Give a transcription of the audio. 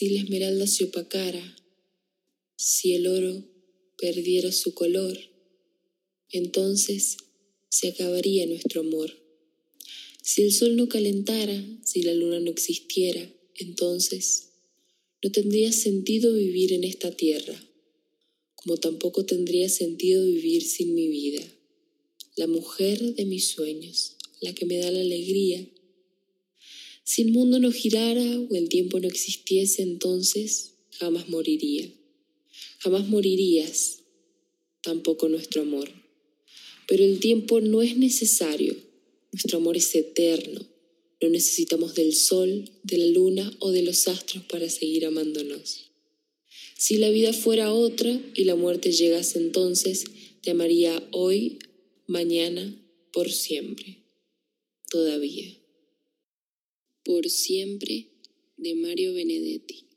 si la esmeralda se opacara, si el oro perdiera su color, entonces se acabaría nuestro amor. Si el sol no calentara, si la luna no existiera, entonces no tendría sentido vivir en esta tierra, como tampoco tendría sentido vivir sin mi vida, la mujer de mis sueños, la que me da la alegría. Si el mundo no girara o el tiempo no existiese, entonces jamás moriría. Jamás morirías, tampoco nuestro amor. Pero el tiempo no es necesario, nuestro amor es eterno. No necesitamos del sol, de la luna o de los astros para seguir amándonos. Si la vida fuera otra y la muerte llegase entonces, te amaría hoy, mañana, por siempre. Todavía. Por siempre, de Mario Benedetti.